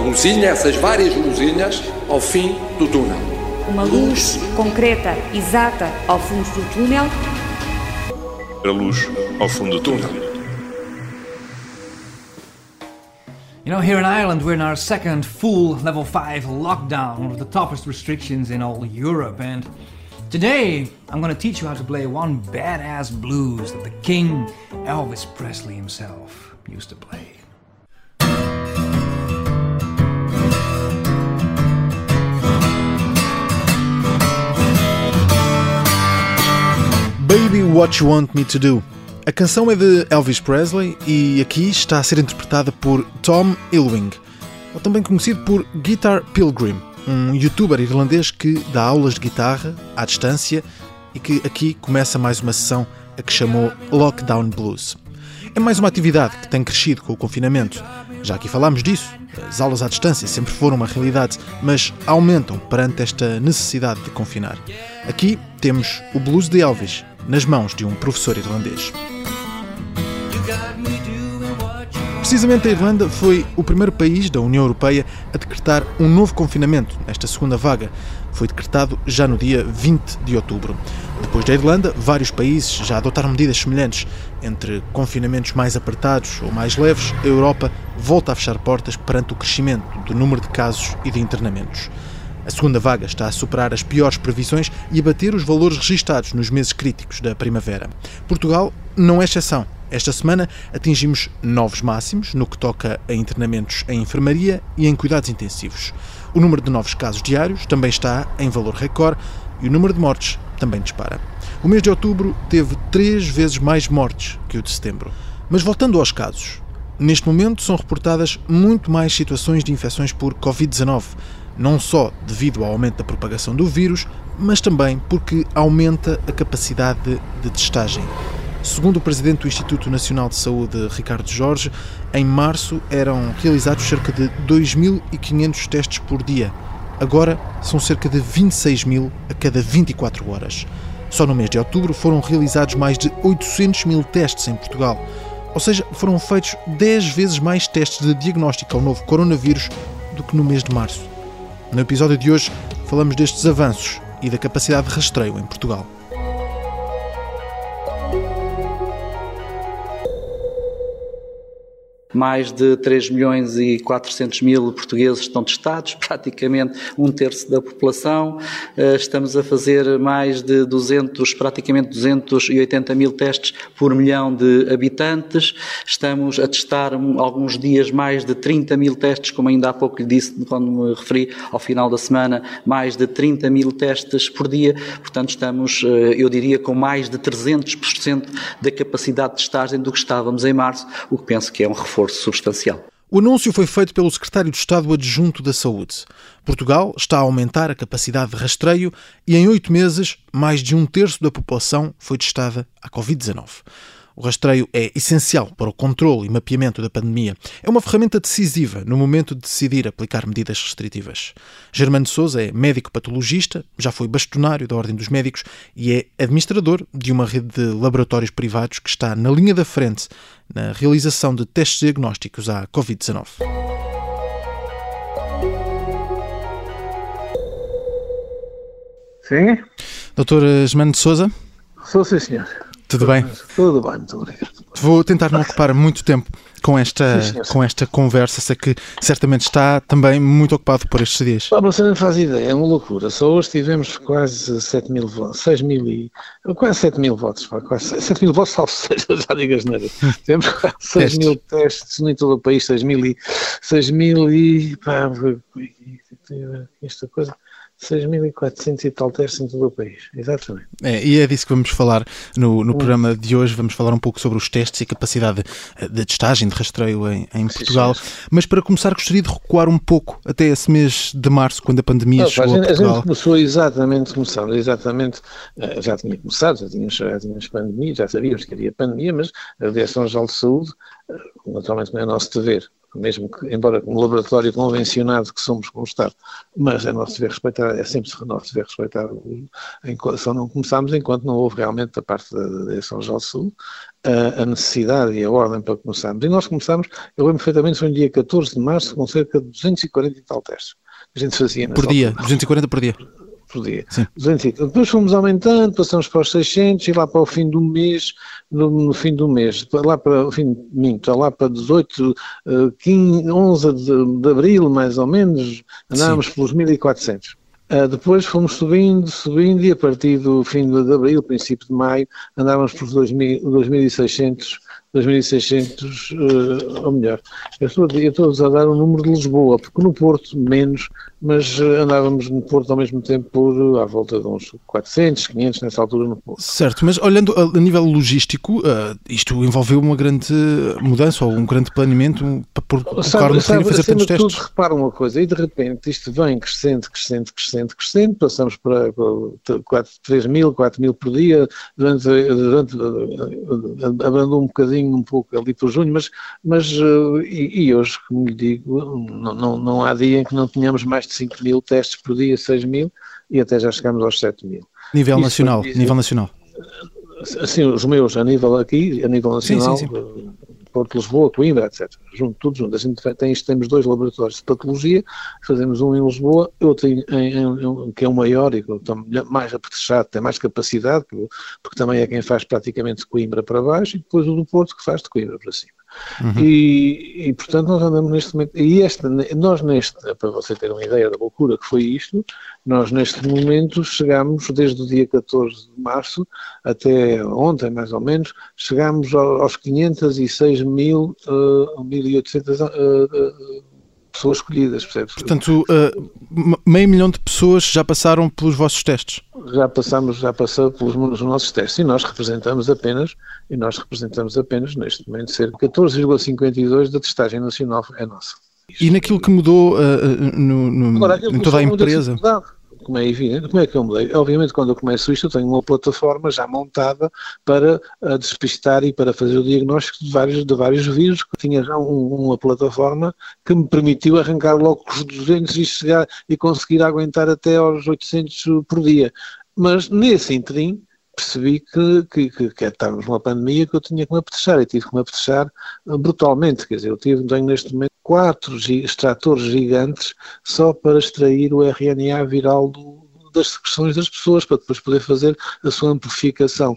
luzinha, essas várias luzinhas, ao fim do túnel. Uma luz concreta, exata, ao fundo do túnel. A luz ao fundo do túnel. You know, here in Ireland, we're in our second full level 5 lockdown, one of the toughest restrictions in all Europe, and Today, I'm going to teach you how to play one badass blues that the King Elvis Presley himself used to play. Baby What You Want Me to Do. A canção é de Elvis Presley e aqui está a ser interpretada por Tom Ilwing, ou também conhecido por Guitar Pilgrim um youtuber irlandês que dá aulas de guitarra à distância e que aqui começa mais uma sessão a que chamou Lockdown Blues. É mais uma atividade que tem crescido com o confinamento. Já aqui falámos disso, as aulas à distância sempre foram uma realidade, mas aumentam perante esta necessidade de confinar. Aqui temos o blues de Elvis, nas mãos de um professor irlandês. Precisamente a Irlanda foi o primeiro país da União Europeia a decretar um novo confinamento nesta segunda vaga. Foi decretado já no dia 20 de outubro. Depois da Irlanda, vários países já adotaram medidas semelhantes. Entre confinamentos mais apertados ou mais leves, a Europa volta a fechar portas perante o crescimento do número de casos e de internamentos. A segunda vaga está a superar as piores previsões e a bater os valores registados nos meses críticos da primavera. Portugal não é exceção. Esta semana atingimos novos máximos no que toca a internamentos em enfermaria e em cuidados intensivos. O número de novos casos diários também está em valor recorde e o número de mortes também dispara. O mês de outubro teve três vezes mais mortes que o de setembro. Mas voltando aos casos, neste momento são reportadas muito mais situações de infecções por Covid-19, não só devido ao aumento da propagação do vírus, mas também porque aumenta a capacidade de, testagem. Segundo o presidente do Instituto Nacional de Saúde, Ricardo Jorge, em março eram realizados cerca de 2.500 testes por dia. Agora são cerca de 26 mil a cada 24 horas. Só no mês de outubro foram realizados mais de 800 mil testes em Portugal. Ou seja, foram feitos 10 vezes mais testes de diagnóstico ao novo coronavírus do que no mês de março. No episódio de hoje falamos destes avanços e da capacidade de rastreio em Portugal. Mais de 3 milhões e 400 mil portugueses estão testados, praticamente um terço da população. Eh, estamos a fazer mais de 200, praticamente 280 mil testes por milhão de habitantes. Estamos a testar alguns dias mais de 30 mil testes, como ainda há pouco lhe disse quando me referi ao final da semana, mais de 30 mil testes por dia. Portanto, estamos, eh, eu diria, com mais de 300% da capacidade de testagem do que estávamos em março, o que penso que é um reforço substancial. O anúncio foi feito pelo secretário de Estado adjunto da Saúde. Portugal está a aumentar a capacidade de rastreio e, em oito meses, mais de um terço da população foi testada à Covid-19. O rastreio é essencial para o controle e mapeamento da pandemia. É uma ferramenta decisiva no momento de decidir aplicar medidas restritivas. Germano Souza é médico patologista, já foi bastonário da Ordem dos Médicos e é administrador de uma rede de laboratórios privados que está na linha da frente na realização de testes diagnósticos à Covid-19. Sim? Doutor Germano de Souza? Sou sim, senhor. Tudo bem? Tudo bem, muito obrigado. Vou tentar não ocupar muito tempo com esta, sim, com esta conversa. Sei que certamente está também muito ocupado por estes dias. Pá, você não faz ideia, é uma loucura. Só hoje tivemos quase 7 mil votos, 6 mil e. quase 7 mil votos, pá, quase 7 mil votos, salvo seja, já digas nada. Temos quase 6 mil testes em todo o país, 6 mil e. 6 mil e. pá, esta coisa. 6.400 e tal testes em todo o país, exatamente. É, e é disso que vamos falar no, no hum. programa de hoje. Vamos falar um pouco sobre os testes e a capacidade de, de testagem, de rastreio em, em Portugal. Sim, Mas para começar, gostaria de recuar um pouco até esse mês de março, quando a pandemia chegou a, a Portugal. A gente começou exatamente, começamos exatamente, eh, já tinha começado, já tínhamos, já tínhamos pandemia, já sabíamos que havia pandemia, mas a Direção-Geral de Saúde, eh, naturalmente não é nosso dever mesmo que, embora um laboratório convencionado que somos com o Estado, mas é nosso dever respeitar, é sempre nosso dever respeitar, só não começámos enquanto não houve realmente da parte da Direção Geral do Sul a, a, necessidade e a ordem para começarmos. E nós começámos, eu lembro perfeitamente, foi no dia 14 de março, com cerca de 240 e tal testes. A gente fazia Por dia, altura. 240 por dia por dia. Depois fomos aumentando, passamos para os 600 e lá para o fim do mês, no, no fim do mês, lá para o fim, minto, lá para 18, 15, 11 de, de abril, mais ou menos, andávamos Sim. pelos 1400. Uh, depois fomos subindo, subindo e a partir do fim de abril, princípio de maio, andávamos por 2.600 2.600, uh, ou melhor, eu estou, eu estou a dar o número de Lisboa, porque no Porto menos, mas uh, andávamos no Porto ao mesmo tempo por uh, à volta de uns 400, 500 nessa altura no Porto. Certo, mas olhando a, a nível logístico, uh, isto envolveu uma grande mudança ou um grande planeamento para o carro no sabe, e fazer tantos testes? Tudo, repara uma coisa, e de repente isto vem crescendo, crescendo, crescendo, crescendo, passamos para 4, 3 mil, 4 mil por dia, durante, durante abrandou um bocadinho um pouco ali por junho, mas, mas e, e, hoje, como lhe digo, não, não, não há dia em que não tenhamos mais de 5 mil testes por dia, 6 mil, e até já chegamos aos 7 mil. Nível Isso nacional, dizer, nível nacional. Assim, os meus a nível aqui, a nível nacional, sim, sim, sim. Porto Lisboa, Coimbra, etc. Junto, tudo junto. A gente tem, temos dois laboratórios de patologia, fazemos um em Lisboa, outro em, em, em, que é o maior e que está mais apetrechado, tem mais capacidade, porque também é quem faz praticamente de Coimbra para baixo, e depois o do Porto que faz de Coimbra para cima. Uhum. E, e, portanto, nós andamos neste momento. E esta, nós, neste, para você ter uma ideia da loucura que foi isto, nós, neste momento, chegamos, desde o dia 14 de março até ontem, mais ou menos, chegamos aos 506 mil, uh, 1.800 uh, pessoas escolhidas, percebes? Portanto, uh, meio milhão de pessoas já passaram pelos vossos testes? Já passamos, já passou pelos nossos testes e nós representamos apenas, e nós representamos apenas, neste momento, cerca de 14,52% da testagem nacional é nossa. E naquilo que mudou uh, no, no Agora, em toda a empresa? Como é evidente. Como é que eu mudei? Obviamente, quando eu começo isto, eu tenho uma plataforma já montada para uh, despistar e para fazer o diagnóstico de vários, de vários vírus. Tinha já um, uma plataforma que me permitiu arrancar logo os 200 e chegar e conseguir aguentar até aos 800 por dia. Mas nesse interim, percebi que, que, que, que estávamos numa pandemia que eu tinha que me apetechar e tive que me apetechar ah, brutalmente. Quer dizer, eu tive, tenho neste momento quatro extratores gigantes só para extrair o RNA viral do, das secreções das pessoas, para depois poder fazer a sua amplificação.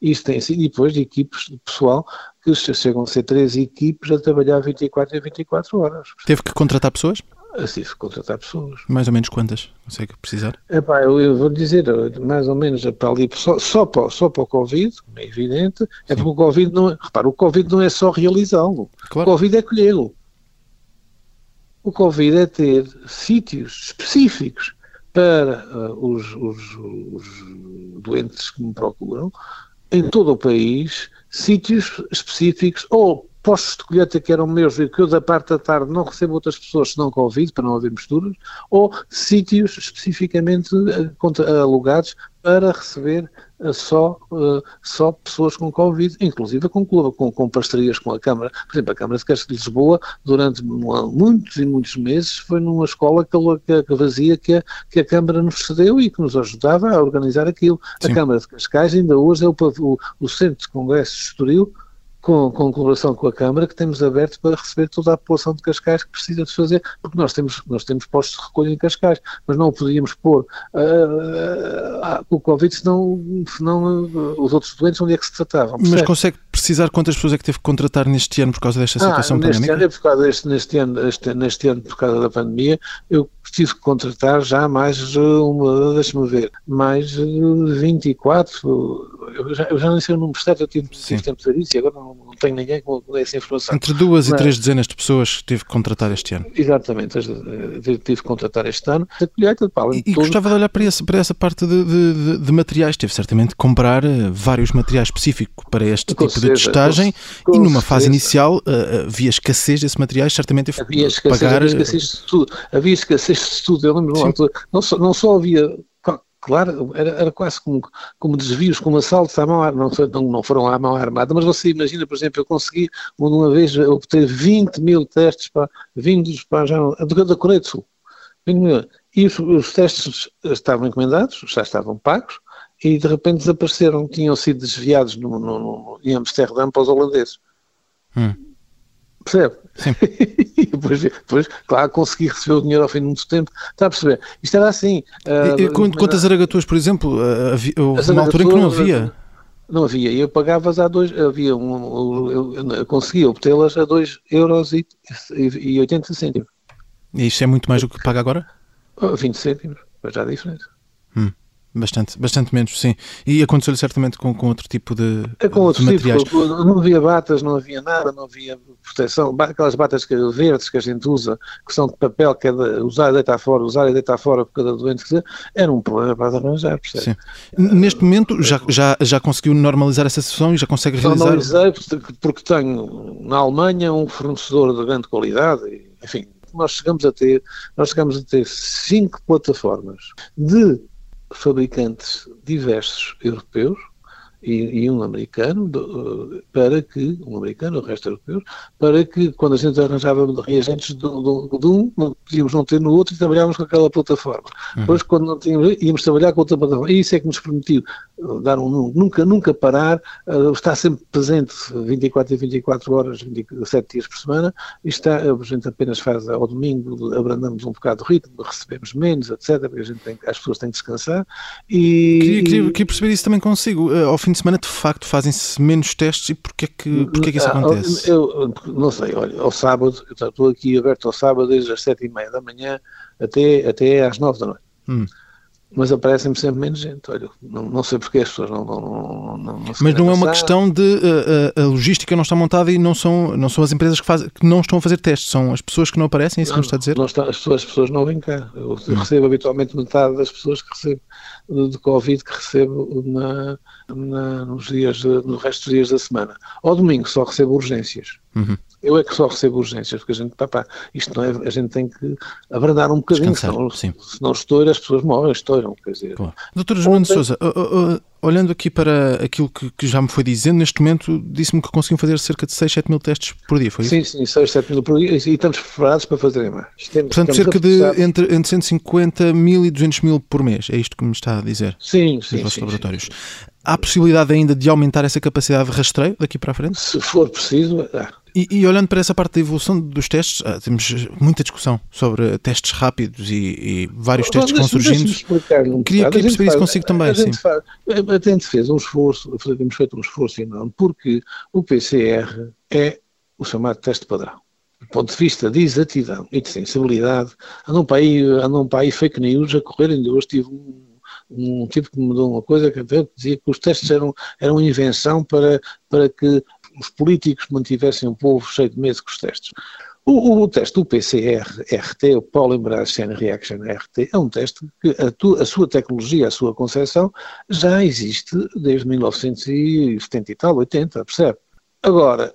Isto tem sido, depois de equipes de pessoal, que chegam a ser três equipes a trabalhar 24 a 24 horas. Teve que contratar pessoas? Que contratar pessoas. Mais ou menos quantas? Consegue precisar? Epá, eu, eu vou dizer, mais ou menos para ali, só, só, para, só para o Covid, é evidente, é porque o Covid não é, repara, o Covid não é só realizá-lo, claro. o Covid é colhê-lo. O Covid é ter sítios específicos para uh, os, os, os, doentes que me procuram, em todo o país, sítios específicos, ou postos de colheita que eram meus e que eu da parte da tarde não recebo outras pessoas senão Covid, para não haver misturas, ou sítios especificamente uh, alugados para receber uh, só, uh, só pessoas com Covid, inclusive com, com, com parcerias com a Câmara. Por exemplo, a Câmara de Castro de Lisboa, durante muitos e muitos meses, foi numa escola que, que, que vazia que a, que a Câmara nos cedeu e que nos ajudava a organizar aquilo. Sim. A Câmara de Cascais ainda hoje é o, o, o Centro de Congressos de Estoril com, com colaboração com a Câmara, que temos aberto para receber toda a população de Cascais que precisa de fazer, porque nós temos, nós temos postos de recolha em Cascais, mas não o podíamos pôr uh, uh, o Covid, senão, senão uh, os outros doentes onde é que se tratavam. Mas consegue precisar quantas pessoas é que teve que contratar neste ano por causa desta situação ah, neste pandémica? Ano, é por causa deste, neste, ano, este, neste ano, por causa da pandemia, eu tive que contratar já mais uma, deixa-me ver, mais 24, eu já, eu já nem sei o número certo, eu tive, tive tempo de dizer isso e agora não, não tenho ninguém com essa informação. Entre duas Mas, e três dezenas de pessoas que tive que contratar este ano. Exatamente, tive que contratar este ano. A colheita, pá, e, e gostava de olhar para, esse, para essa parte de, de, de, materiais, teve certamente que comprar eh, vários materiais específicos para este com tipo certeza, de testagem com, com e numa certeza. fase inicial uh, havia escassez desses materiais, certamente havia escassez, pagar... havia escassez de tudo, havia escassez de tudo, eu lembro não, só, não só havia claro, era, era quase como, como desvios, como assaltos à mão armada, não, não foram à mão armada, mas você imagina, por exemplo, eu consegui uma vez obter 20 mil testes para, vindos para já, da Coreia do Sul. 20 mil. E os, os testes estavam encomendados, já estavam pagos, e de repente desapareceram, tinham sido desviados no, no, no, em Amsterdã para os holandeses. Hum. Percebe? Sim. e depois, depois, claro, consegui receber o dinheiro ao fim de muito tempo. Está a perceber? Isto era assim. Uh, e, e, quantas aragatuas, por exemplo, uh, havia, uma altura em que não havia? Não havia. E eu pagava-as a dois, havia um, eu, eu conseguia obtê-las a 2 euros e, e, e 80 cêntimos. E isto é muito mais do que paga agora? 20 cêntimos, mas já a diferença. Hum. Bastante, bastante menos, sim. E aconteceu-lhe certamente com, com outro tipo de, é com outro de materiais. Tipo, não havia batas, não havia nada, não havia proteção. Aquelas batas que, verdes que a gente usa, que são de papel, que é de usar e deitar fora, usar e deitar fora por cada doente que seja, era um problema para arranjar, percebe? Sim. Neste momento já, já, já conseguiu normalizar essa situação e já consegue realizar? Normalizei porque tenho na Alemanha um fornecedor de grande qualidade, enfim, nós chegamos a ter, nós chegamos a ter cinco plataformas de fabricantes diversos europeus e, e um americano do, para que, um americano, o resto europeu, para que quando a gente arranjava reagentes de, um, podíamos não ter no outro e trabalhávamos com aquela plataforma. Uhum. Depois, quando não tínhamos, íamos trabalhar com outra plataforma. E isso é que nos permitiu dar um nunca, nunca parar, uh, estar sempre presente 24 e 24 horas, 27 dias por semana, e está, a gente apenas faz ao domingo, abrandamos um bocado o ritmo, recebemos menos, etc., porque a gente tem, as pessoas têm que descansar. E, queria, queria, queria perceber isso também consigo. Uh, ao fim fim de semana de facto fazem-se menos testes e porquê é que, porquê é que isso ah, acontece? Eu, não sei, olha, ao sábado, eu estou aqui aberto ao sábado desde as sete e meia da manhã até, até às nove da noite. Hum. Mas aparecem-me sempre menos gente. Olha, não, não sei porque as pessoas não não, não, não, não Mas não é uma questão de uh, a, logística não está montada e não são, não são as empresas que, faz, que não estão a fazer testes, são as pessoas que não aparecem, é isso que me está a dizer? Não está, as, pessoas, as pessoas não vêm cá. Eu recebo habitualmente metade das pessoas que recebo de, de Covid que recebo na, na, nos dias, no resto dos dias da semana. Ao domingo só recebo urgências. Uhum. Eu é que só recebo urgências, porque a gente, papá, isto não é, a gente tem que abrandar um bocadinho, senão, senão estoura, as pessoas morrem, estouram, quer dizer. Claro. Doutor João de Sousa, olhando aqui para aquilo que, que, já me foi dizendo, neste momento disse-me que conseguiam fazer cerca de 6, 7 mil testes por dia, foi isso? Sim, sim, 6, 7 mil por dia e estamos preparados para fazer mais. Temos, Portanto, cerca de entre, entre 150 mil e 200 mil por mês, é isto que me está a dizer? Sim, sim. Nos vossos sim, laboratórios. Sim, sim. Há possibilidade ainda de aumentar essa capacidade de rastreio daqui para a frente? Se for preciso, há. E, e, olhando para essa parte da evolução dos testes, ah, temos muita discussão sobre testes rápidos e, e vários Bom, testes que vão surgindo. Um queria, queria perceber isso consigo também. A gente, faz, a gente fez um esforço, temos feito um esforço enorme, porque o PCR é o chamado teste padrão. Do ponto de vista de exatidão e de sensibilidade, andam para aí, andam para aí fake news a correr. Ainda hoje tive um um tipo que mudou uma coisa que dizia que os testes eram, eram invenção para, para que os políticos mantivessem o povo cheio de medo com os testes. O, o, teste do PCR-RT, o Polymerase Chain Reaction RT, é um teste que a, tu, a, sua tecnologia, a sua concepção, já existe desde 1970 e tal, 80, percebe? Agora,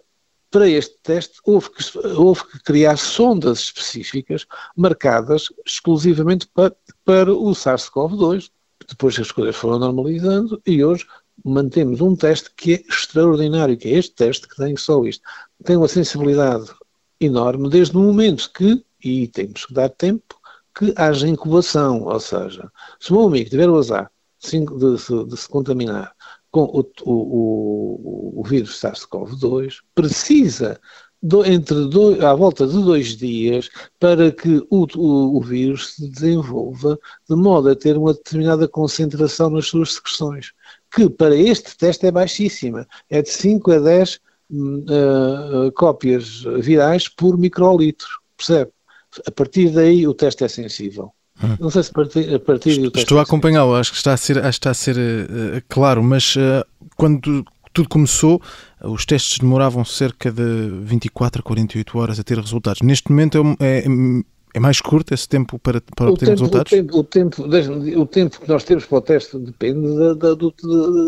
para este teste houve que, houve que criar sondas específicas marcadas exclusivamente para, para o SARS-CoV-2. Depois as coisas foram normalizando e hoje mantemos um teste que é extraordinário, que é este teste que tem só isto. Tem uma sensibilidade enorme desde o momento que, e temos que dar tempo, que haja incubação, ou seja, se o meu amigo tiver o azar de, de, de se contaminar com o, o, o, o vírus SARS-CoV-2, precisa do, entre dois, à volta de dois dias para que o, o, o, vírus se desenvolva de modo a ter uma determinada concentração nas suas secreções que para este teste é baixíssima, é de 5 a 10 uh, cópias virais por microlitro, percebe? A partir daí o teste é sensível. Hum. Não sei se a partir, a partir Estou, Estou a é acompanhá-lo, acho que está a ser, está a ser uh, claro, mas uh, quando tudo começou, os testes demoravam cerca de 24 a 48 horas a ter resultados. Neste momento é, é É mais curto esse tempo para, para obter resultados? O tempo, o, tempo, o tempo que nós temos para o teste depende da, da, do,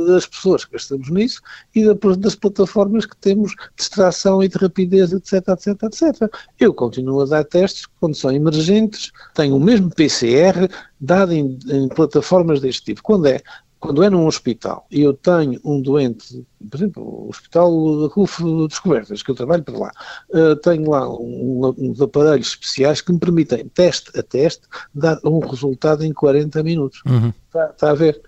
das pessoas que gastamos nisso e da, das plataformas que temos de extração e de rapidez, etc, etc, etc. Eu continuo a dar testes quando são emergentes, tenho o mesmo PCR dado em, em plataformas deste tipo. Quando é quando é num hospital e eu tenho um doente, por exemplo, o Hospital da CUF Descobertas, que eu trabalho por lá, uh, tenho lá um, uns aparelhos especiais que me permitem, teste a teste, dar um resultado em 40 minutos. Está uhum. tá a ver?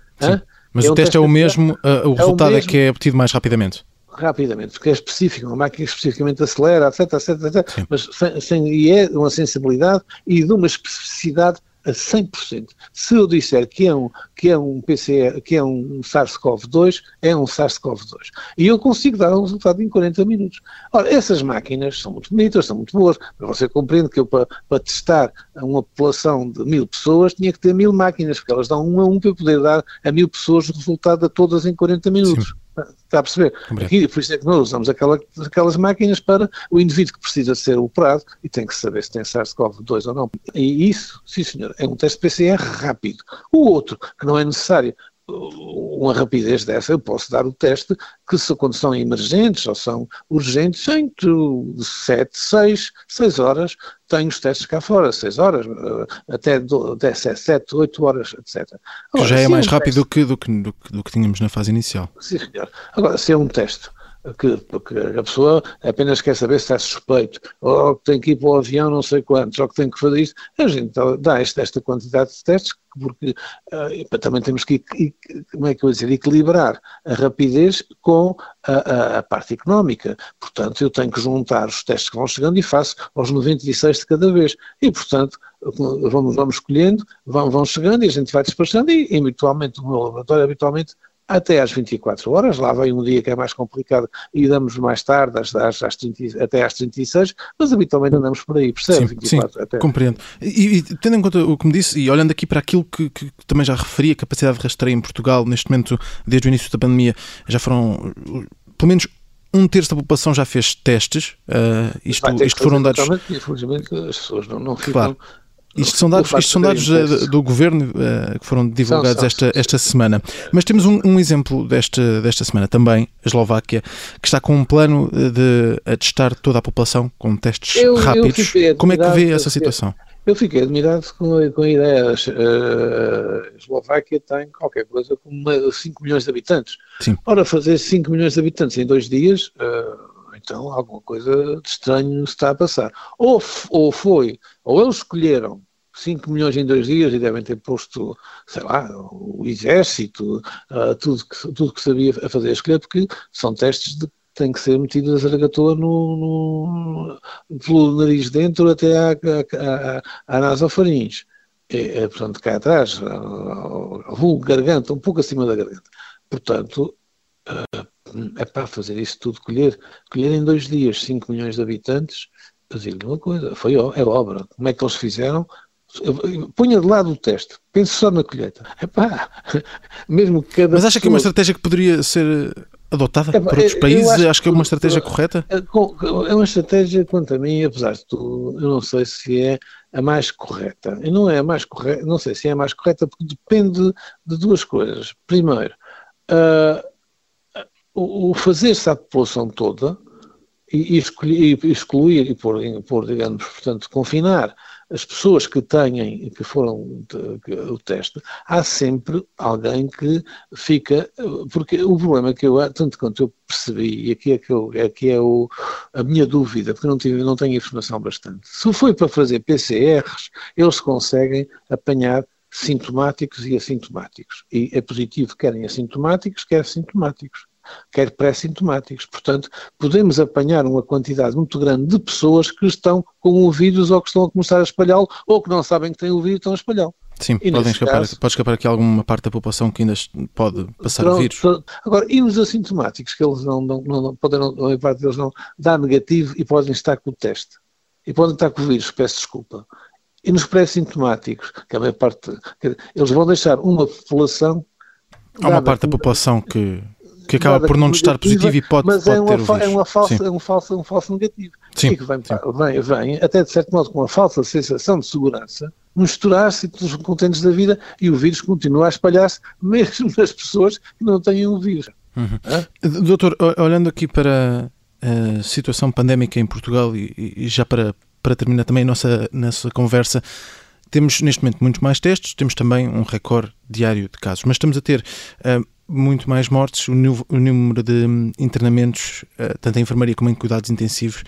Mas é o um teste é o mesmo, uh, o é resultado o mesmo, é que é obtido mais rapidamente rapidamente, porque é específico, uma máquina especificamente acelera, etc, etc, etc, Sim. mas sem, sem, e é uma sensibilidade e de uma especificidade a 100%. Se eu disser que é um, que é um PCR, que é um SARS-CoV-2, é um SARS-CoV-2. E eu consigo dar um resultado em 40 minutos. Ora, essas máquinas são muito bonitas, são muito boas, mas você compreende que eu, para, para testar uma população de mil pessoas, tinha que ter mil máquinas, porque elas dão um a um para eu poder dar a mil pessoas o resultado a todas em 40 minutos. Sim. Está a perceber? Aqui, por isso é que nós usamos aquela, aquelas máquinas para o indivíduo que precisa ser operado e tem que saber se tem SARS-CoV-2 ou não. E isso, sim senhor, é um teste PCR rápido. O outro, que não é necessário uma rapidez dessa, eu posso dar o teste que se, quando são emergentes ou são urgentes, em 7, 6, 6 horas, tenho os testes cá fora, 6 horas, eh, até, até 7, 8 horas, etc. Agora, já é mais é um rápido teste, do, que, do, que, do, que, do que tínhamos na fase inicial. Sim, senhor. Agora, se é um teste que, porque a pessoa apenas quer saber se está suspeito, ou que tem que ir para o avião não sei quantos, ou que tem que fazer isto, a gente dá esta, esta quantidade de testes, porque uh, também temos que, como é que eu dizer, equilibrar a rapidez com a, a, a, parte económica. Portanto, eu tenho que juntar os testes que vão chegando e faço aos 96 de cada vez. E, portanto, vamos, vamos escolhendo, vão, vão chegando e a gente vai despachando e, habitualmente, o meu laboratório habitualmente até às 24 horas, lá vem um dia que é mais complicado e damos mais tarde, às, às, às 30, até às 36, mas habitualmente andamos por aí, percebe? Sim, 24, sim até. compreendo. E, e, tendo em conta o que me disse, e olhando aqui para aquilo que, que, também já referi, a capacidade de rastreio em Portugal, neste momento, desde o início da pandemia, já foram pelo menos um terço da população já fez testes. Uh, isto, isto foram dados. Infelizmente, as pessoas não, não ficam. Claro isto são dados, isto são dados eh, do governo uh, que foram divulgados são, são, esta, esta semana. Mas temos um, um, exemplo desta, desta semana também, a Eslováquia, que está com um plano de testar toda a população com testes eu, rápidos. Eu Como é que vê essa situação? Eu fiquei admirado com, a, com a ideia. A Eslováquia tem qualquer coisa como 5 milhões de habitantes. Sim. Ora, fazer 5 milhões de habitantes em dois dias. Uh, então alguma coisa de estranho está a passar. Ou, ou foi, ou eles escolheram 5 milhões em dois dias e devem ter posto, sei lá, o exército, uh, tudo, que, tudo que sabia a fazer a escolher, porque são testes de têm que ser metidos a zaragatoa no, no, pelo nariz dentro até à, à, à, à nasofaringe. É, é, portanto, cá atrás, ao vulgo garganta, um pouco acima da garganta. Portanto, uh, é para fazer isso tudo, colher, colher em dois dias 5 milhões de habitantes, eu digo-lhe uma coisa, foi, é obra. Como é que eles fizeram? Ponha de lado o teste, pense só na colheita. Epá, mesmo que cada Mas acha pessoa... que é uma estratégia que poderia ser adotada por outros países? Acho, acho, que é uma estratégia correta? É, é uma estratégia, quanto a mim, apesar de tudo, eu não sei se é a mais correta. E não é a mais correta, não sei se é a mais correta porque depende de duas coisas. Primeiro, uh, o, fazer-se à população toda e, e excluir e pôr, pôr, digamos, portanto, confinar as pessoas que têm, que foram de, o teste, há sempre alguém que fica, porque o problema que eu, tanto quanto eu percebi, e aqui é, que eu, aqui é o, a minha dúvida, porque não, tive, não tenho informação bastante, se foi para fazer PCRs, eles conseguem apanhar sintomáticos e assintomáticos. E é positivo, querem assintomáticos, quer sintomáticos quer pré-sintomáticos. Portanto, podemos apanhar uma quantidade muito grande de pessoas que estão com o vírus ou que estão a começar a espalhá-lo ou que não sabem que têm o vírus e estão a espalhá-lo. Sim, podem escapar, caso, pode escapar aqui alguma parte da população que ainda pode passar o vírus. Agora, e os assintomáticos, que eles não, não, não podem, não, parte deles não dá negativo e podem estar com o teste. E podem estar com o vírus, peço desculpa. E nos pré-sintomáticos, que a maior parte, eles vão deixar uma população. Há uma parte da população que que acaba por não estar positivo e pode, mas pode é uma, ter o vírus. É, uma falsa, é, um falso, é um falso negativo. Sim, que vem, vem, vem, até de certo modo, com uma falsa sensação de segurança, misturar-se pelos contentes da vida e o vírus continua a espalhar-se mesmo nas pessoas que não têm o vírus. Uhum. Doutor, olhando aqui para a situação pandémica em Portugal e, e já para, para terminar também a nossa, nossa conversa, temos neste momento muitos mais testes, temos também um recorde diário de casos, mas estamos a ter uh, muito mais mortes, o, o número de internamentos, uh, tanto em enfermaria como em cuidados intensivos,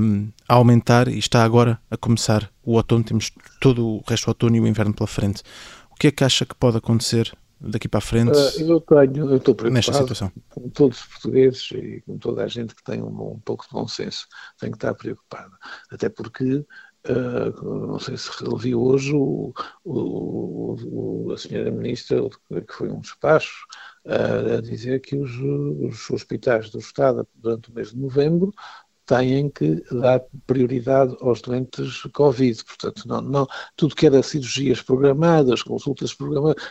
um, a aumentar e está agora a começar o outono, temos todo o resto do outono e o inverno pela frente. O que é que acha que pode acontecer daqui para a frente uh, eu tenho, eu estou preocupado nesta situação? Com todos os portugueses e com toda a gente que tem um, um pouco de bom senso, tem que estar preocupado. Até porque Uh, não sei se viu hoje o, o, o, a senhora ministra, que foi um despacho, a dizer que os, os, hospitais do Estado, durante o mês de novembro, têm que dar prioridade aos doentes Covid. Portanto, não, não, tudo que era cirurgias programadas, consultas programadas,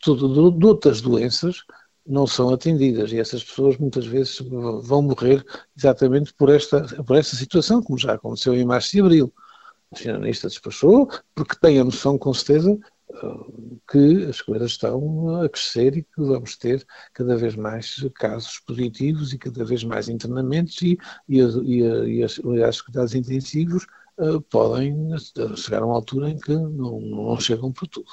tudo de, de outras doenças, não são atendidas e essas pessoas muitas vezes vão morrer exatamente por esta, por esta situação, como já aconteceu em março e abril o finalista despachou, porque tem a noção, com certeza, que as coisas estão a crescer e que vamos ter cada vez mais casos positivos e cada vez mais internamentos e, e, e, e as, as cuidados intensivos uh, podem chegar a uma altura em que não, não chegam para tudo.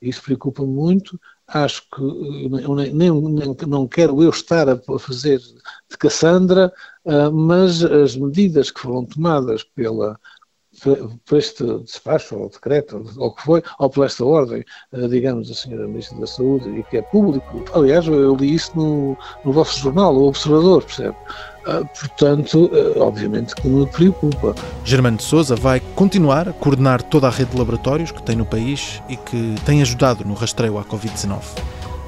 Isso preocupa-me muito. Acho que nem, nem, nem, não quero eu estar a fazer de Cassandra, uh, mas as medidas que foram tomadas pela por este despacho, ou decreto, ou o que foi, ou por esta ordem, eh, digamos, da Senhora Ministra da Saúde, e que é público. Aliás, eu li isso no, no vosso jornal, o Observador, percebe? Uh, portanto, uh, obviamente que me preocupa. Germano de Souza vai continuar a coordenar toda a rede de laboratórios que tem no país e que tem ajudado no rastreio à Covid-19.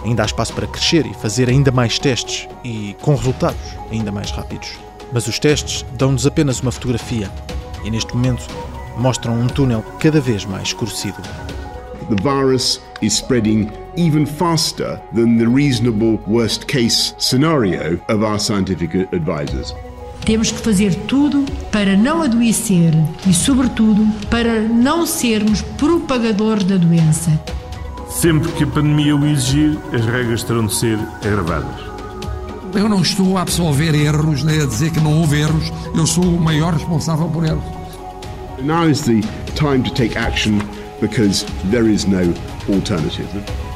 Ainda há espaço para crescer e fazer ainda mais testes e com resultados ainda mais rápidos. Mas os testes dão-nos apenas uma fotografia e neste momento mostram um túnel cada vez mais escurecido. The virus is spreading even faster than the reasonable worst case scenario of our scientific advisors. Temos que fazer tudo para não adoecer e, sobretudo, para não sermos propagadores da doença. Sempre que a pandemia o exigir, as regras terão de ser agravadas. Eu não estou a absolver erros, nem a dizer que não houve erros. Eu sou o maior responsável por erros. Now is the time to take action because there is no alternative.